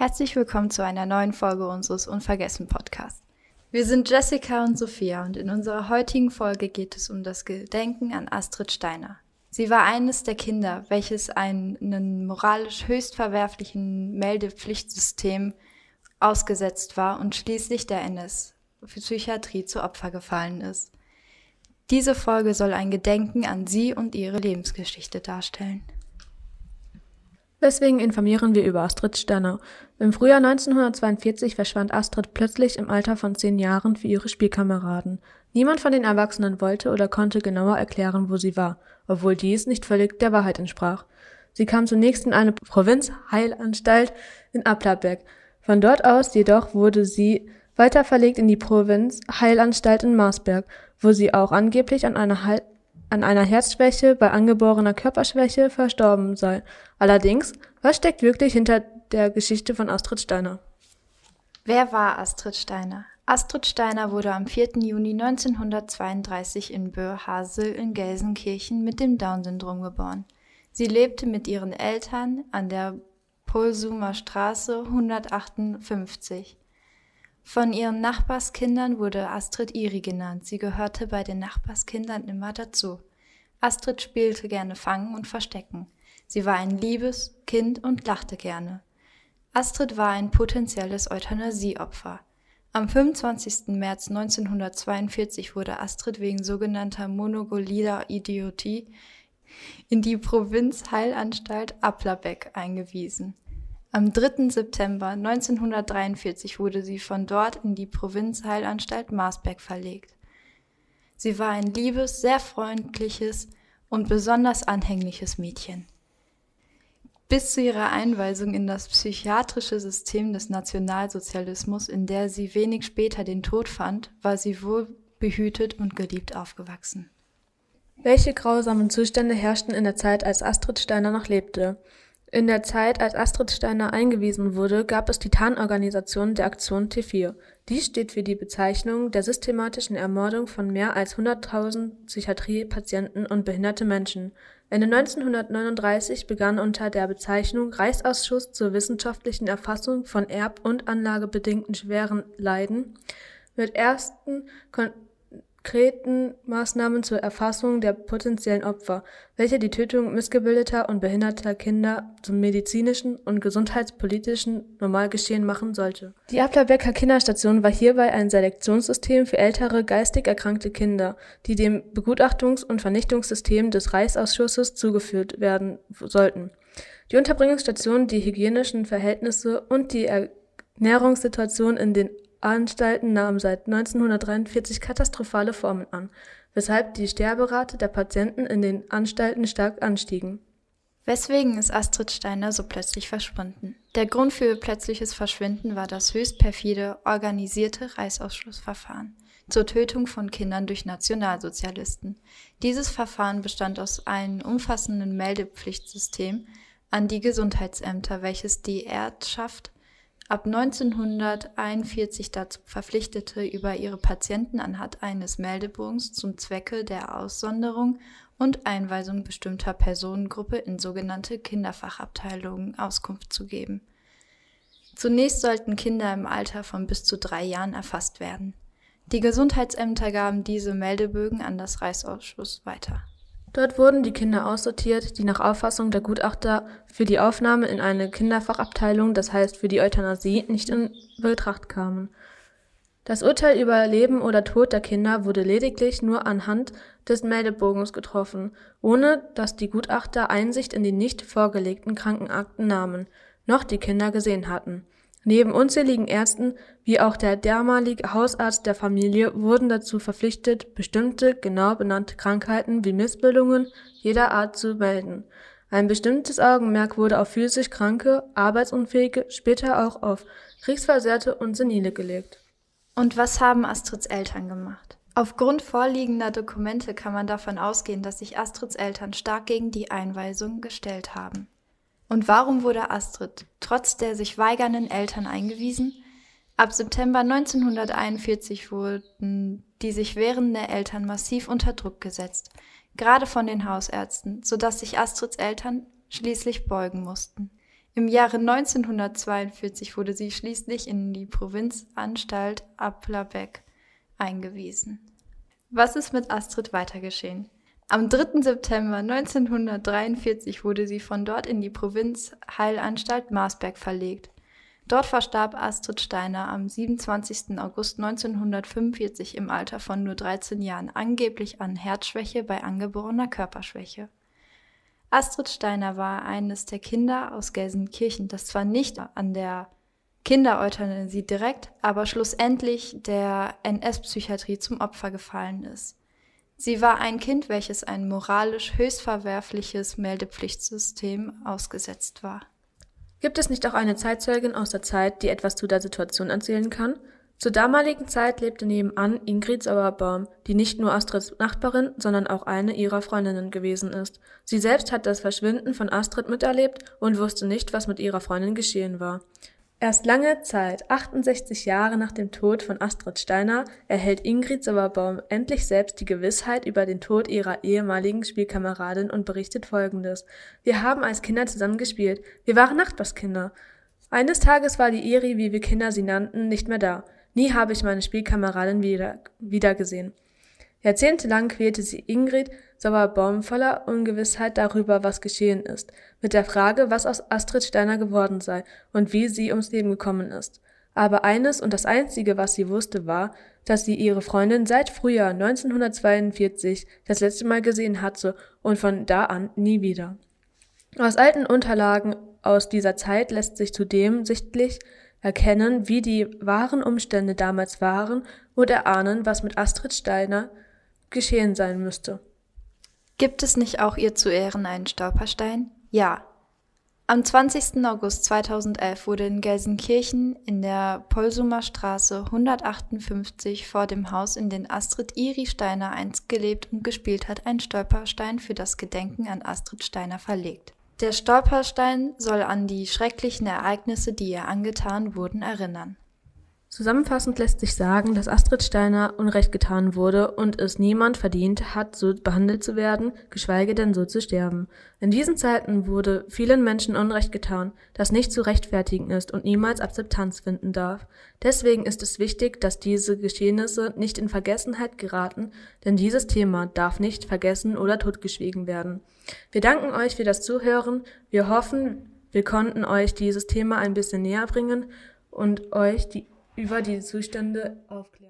Herzlich willkommen zu einer neuen Folge unseres Unvergessen Podcasts. Wir sind Jessica und Sophia und in unserer heutigen Folge geht es um das Gedenken an Astrid Steiner. Sie war eines der Kinder, welches einen moralisch höchst verwerflichen Meldepflichtsystem ausgesetzt war und schließlich der NS für Psychiatrie zu Opfer gefallen ist. Diese Folge soll ein Gedenken an sie und ihre Lebensgeschichte darstellen. Deswegen informieren wir über Astrid Sterner. Im Frühjahr 1942 verschwand Astrid plötzlich im Alter von zehn Jahren für ihre Spielkameraden. Niemand von den Erwachsenen wollte oder konnte genauer erklären, wo sie war, obwohl dies nicht völlig der Wahrheit entsprach. Sie kam zunächst in eine Provinzheilanstalt in Applerbeck. Von dort aus jedoch wurde sie weiter verlegt in die Provinzheilanstalt in Marsberg, wo sie auch angeblich an einer Heil an einer Herzschwäche bei angeborener Körperschwäche verstorben sei. Allerdings, was steckt wirklich hinter der Geschichte von Astrid Steiner? Wer war Astrid Steiner? Astrid Steiner wurde am 4. Juni 1932 in Böhr-Hasel in Gelsenkirchen mit dem Down-Syndrom geboren. Sie lebte mit ihren Eltern an der Polsumer Straße 158. Von ihren Nachbarskindern wurde Astrid Iri genannt. Sie gehörte bei den Nachbarskindern immer dazu. Astrid spielte gerne Fangen und Verstecken. Sie war ein liebes Kind und lachte gerne. Astrid war ein potenzielles Euthanasieopfer. Am 25. März 1942 wurde Astrid wegen sogenannter monogolider Idiotie in die Provinzheilanstalt Applerbeck eingewiesen. Am 3. September 1943 wurde sie von dort in die Provinzheilanstalt Marsberg verlegt. Sie war ein liebes, sehr freundliches und besonders anhängliches Mädchen. Bis zu ihrer Einweisung in das psychiatrische System des Nationalsozialismus, in der sie wenig später den Tod fand, war sie wohl behütet und geliebt aufgewachsen. Welche grausamen Zustände herrschten in der Zeit, als Astrid Steiner noch lebte? In der Zeit, als Astrid Steiner eingewiesen wurde, gab es die Tarnorganisation der Aktion T4. Dies steht für die Bezeichnung der systematischen Ermordung von mehr als 100.000 Psychiatriepatienten und behinderte Menschen. Ende 1939 begann unter der Bezeichnung Reichsausschuss zur wissenschaftlichen Erfassung von erb- und anlagebedingten schweren Leiden mit ersten konkreten Maßnahmen zur Erfassung der potenziellen Opfer, welche die Tötung missgebildeter und behinderter Kinder zum medizinischen und gesundheitspolitischen Normalgeschehen machen sollte. Die Applerbecker Kinderstation war hierbei ein Selektionssystem für ältere geistig erkrankte Kinder, die dem Begutachtungs- und Vernichtungssystem des Reichsausschusses zugeführt werden sollten. Die Unterbringungsstation, die hygienischen Verhältnisse und die Ernährungssituation in den Anstalten nahmen seit 1943 katastrophale Formen an, weshalb die Sterberate der Patienten in den Anstalten stark anstiegen. Weswegen ist Astrid Steiner so plötzlich verschwunden? Der Grund für ihr plötzliches Verschwinden war das höchst perfide, organisierte Reißausschlussverfahren zur Tötung von Kindern durch Nationalsozialisten. Dieses Verfahren bestand aus einem umfassenden Meldepflichtsystem an die Gesundheitsämter, welches die Erbschaft ab 1941 dazu verpflichtete, über ihre Patienten anhand eines Meldebogens zum Zwecke der Aussonderung und Einweisung bestimmter Personengruppe in sogenannte Kinderfachabteilungen Auskunft zu geben. Zunächst sollten Kinder im Alter von bis zu drei Jahren erfasst werden. Die Gesundheitsämter gaben diese Meldebögen an das Reichsausschuss weiter. Dort wurden die Kinder aussortiert, die nach Auffassung der Gutachter für die Aufnahme in eine Kinderfachabteilung, das heißt für die Euthanasie, nicht in Betracht kamen. Das Urteil über Leben oder Tod der Kinder wurde lediglich nur anhand des Meldebogens getroffen, ohne dass die Gutachter Einsicht in die nicht vorgelegten Krankenakten nahmen, noch die Kinder gesehen hatten Neben unzähligen Ärzten, wie auch der damalige Hausarzt der Familie, wurden dazu verpflichtet, bestimmte, genau benannte Krankheiten wie Missbildungen jeder Art zu melden. Ein bestimmtes Augenmerk wurde auf physisch Kranke, Arbeitsunfähige, später auch auf Kriegsversehrte und Senile gelegt. Und was haben Astrids Eltern gemacht? Aufgrund vorliegender Dokumente kann man davon ausgehen, dass sich Astrids Eltern stark gegen die Einweisung gestellt haben. Und warum wurde Astrid trotz der sich weigernden Eltern eingewiesen? Ab September 1941 wurden die sich wehrenden Eltern massiv unter Druck gesetzt, gerade von den Hausärzten, sodass sich Astrids Eltern schließlich beugen mussten. Im Jahre 1942 wurde sie schließlich in die Provinzanstalt Applerbeck eingewiesen. Was ist mit Astrid weiter geschehen? Am 3. September 1943 wurde sie von dort in die Provinzheilanstalt Marsberg verlegt. Dort verstarb Astrid Steiner am 27. August 1945 im Alter von nur 13 Jahren, angeblich an Herzschwäche bei angeborener Körperschwäche. Astrid Steiner war eines der Kinder aus Gelsenkirchen, das zwar nicht an der Kindereuthanasie direkt, aber schlussendlich der NS-Psychiatrie zum Opfer gefallen ist. Sie war ein Kind, welches ein moralisch höchst verwerfliches Meldepflichtsystem ausgesetzt war. Gibt es nicht auch eine Zeitzeugin aus der Zeit, die etwas zu der Situation erzählen kann? Zur damaligen Zeit lebte nebenan Ingrid Sauerbaum, die nicht nur Astrids Nachbarin, sondern auch eine ihrer Freundinnen gewesen ist. Sie selbst hat das Verschwinden von Astrid miterlebt und wusste nicht, was mit ihrer Freundin geschehen war. Erst lange Zeit, 68 Jahre nach dem Tod von Astrid Steiner, erhält Ingrid Sauerbaum endlich selbst die Gewissheit über den Tod ihrer ehemaligen Spielkameradin und berichtet folgendes. Wir haben als Kinder zusammen gespielt. Wir waren Nachbarskinder. Eines Tages war die Iri, wie wir Kinder sie nannten, nicht mehr da. Nie habe ich meine Spielkameradin wieder gesehen. Jahrzehntelang quälte sie Ingrid Sauerbaum voller Ungewissheit darüber, was geschehen ist, mit der Frage, was aus Astrid Steiner geworden sei und wie sie ums Leben gekommen ist. Aber eines und das einzige, was sie wusste, war, dass sie ihre Freundin seit Frühjahr 1942 das letzte Mal gesehen hatte und von da an nie wieder. Aus alten Unterlagen aus dieser Zeit lässt sich zudem sichtlich erkennen, wie die wahren Umstände damals waren und erahnen, was mit Astrid Steiner geschehen sein müsste. Gibt es nicht auch ihr zu Ehren einen Stolperstein? Ja. Am 20. August 2011 wurde in Gelsenkirchen in der Polsumer Straße 158 vor dem Haus, in dem Astrid Iri Steiner einst gelebt und gespielt hat, ein Stolperstein für das Gedenken an Astrid Steiner verlegt. Der Stolperstein soll an die schrecklichen Ereignisse, die ihr angetan wurden, erinnern. Zusammenfassend lässt sich sagen, dass Astrid Steiner Unrecht getan wurde und es niemand verdient hat, so behandelt zu werden, geschweige denn so zu sterben. In diesen Zeiten wurde vielen Menschen Unrecht getan, das nicht zu rechtfertigen ist und niemals Akzeptanz finden darf. Deswegen ist es wichtig, dass diese Geschehnisse nicht in Vergessenheit geraten, denn dieses Thema darf nicht vergessen oder totgeschwiegen werden. Wir danken euch für das Zuhören. Wir hoffen, wir konnten euch dieses Thema ein bisschen näher bringen und euch die, über die Zustände aufklären.